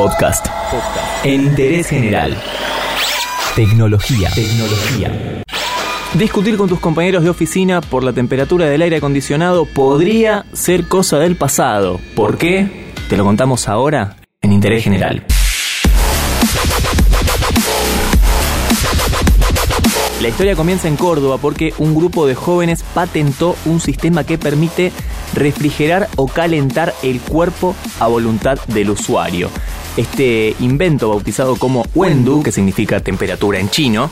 Podcast. En interés general. Tecnología. Tecnología. Discutir con tus compañeros de oficina por la temperatura del aire acondicionado podría ser cosa del pasado. ¿Por qué? Te lo contamos ahora en interés general. La historia comienza en Córdoba porque un grupo de jóvenes patentó un sistema que permite refrigerar o calentar el cuerpo a voluntad del usuario. Este invento, bautizado como Wendu, que significa temperatura en chino,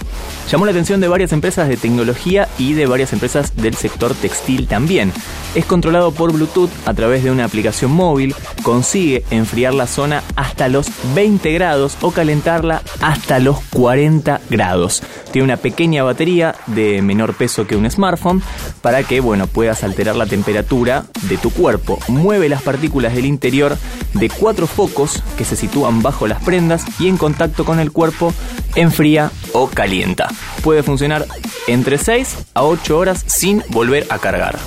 llamó la atención de varias empresas de tecnología y de varias empresas del sector textil también. Es controlado por Bluetooth a través de una aplicación móvil, consigue enfriar la zona hasta los 20 grados o calentarla hasta los 40 grados. Tiene una pequeña batería de menor peso que un smartphone para que bueno, puedas alterar la temperatura de tu cuerpo. Mueve las partículas del interior de cuatro focos que se sitúan bajo las prendas y en contacto con el cuerpo enfría o calienta. Puede funcionar entre 6 a 8 horas sin volver a cargar.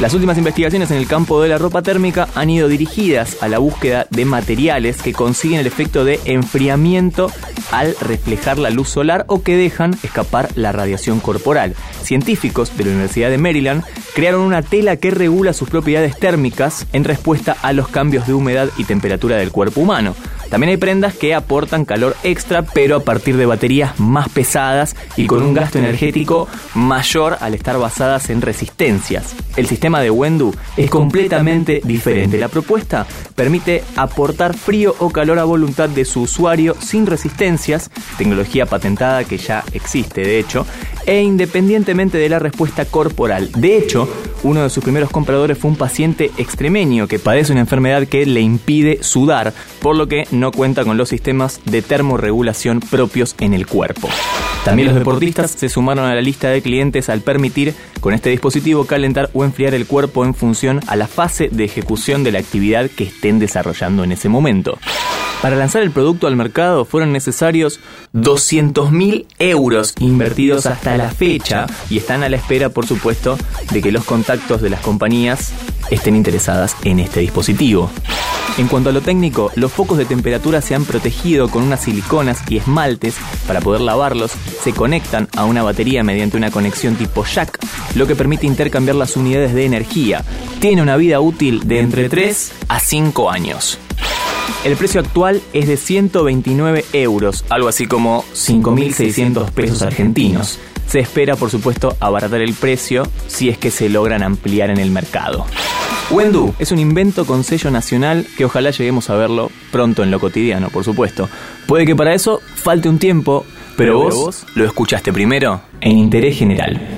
Las últimas investigaciones en el campo de la ropa térmica han ido dirigidas a la búsqueda de materiales que consiguen el efecto de enfriamiento al reflejar la luz solar o que dejan escapar la radiación corporal. Científicos de la Universidad de Maryland crearon una tela que regula sus propiedades térmicas en respuesta a los cambios de humedad y temperatura del cuerpo humano. También hay prendas que aportan calor extra, pero a partir de baterías más pesadas y con un gasto energético mayor al estar basadas en resistencias. El sistema de Wendu es completamente diferente. La propuesta permite aportar frío o calor a voluntad de su usuario sin resistencias, tecnología patentada que ya existe de hecho, e independientemente de la respuesta corporal. De hecho, uno de sus primeros compradores fue un paciente extremeño que padece una enfermedad que le impide sudar, por lo que no cuenta con los sistemas de termorregulación propios en el cuerpo. También los deportistas se sumaron a la lista de clientes al permitir con este dispositivo calentar o enfriar el cuerpo en función a la fase de ejecución de la actividad que estén desarrollando en ese momento. Para lanzar el producto al mercado fueron necesarios 200.000 euros invertidos hasta la fecha y están a la espera, por supuesto, de que los contactos de las compañías estén interesadas en este dispositivo. En cuanto a lo técnico, los focos de temperatura se han protegido con unas siliconas y esmaltes para poder lavarlos, se conectan a una batería mediante una conexión tipo jack, lo que permite intercambiar las unidades de energía. Tiene una vida útil de entre 3 a 5 años. El precio actual es de 129 euros, algo así como 5.600 pesos argentinos. Se espera, por supuesto, abaratar el precio si es que se logran ampliar en el mercado. Wendu es un invento con sello nacional que ojalá lleguemos a verlo pronto en lo cotidiano, por supuesto. Puede que para eso falte un tiempo, pero, vos lo escuchaste primero en Interés General.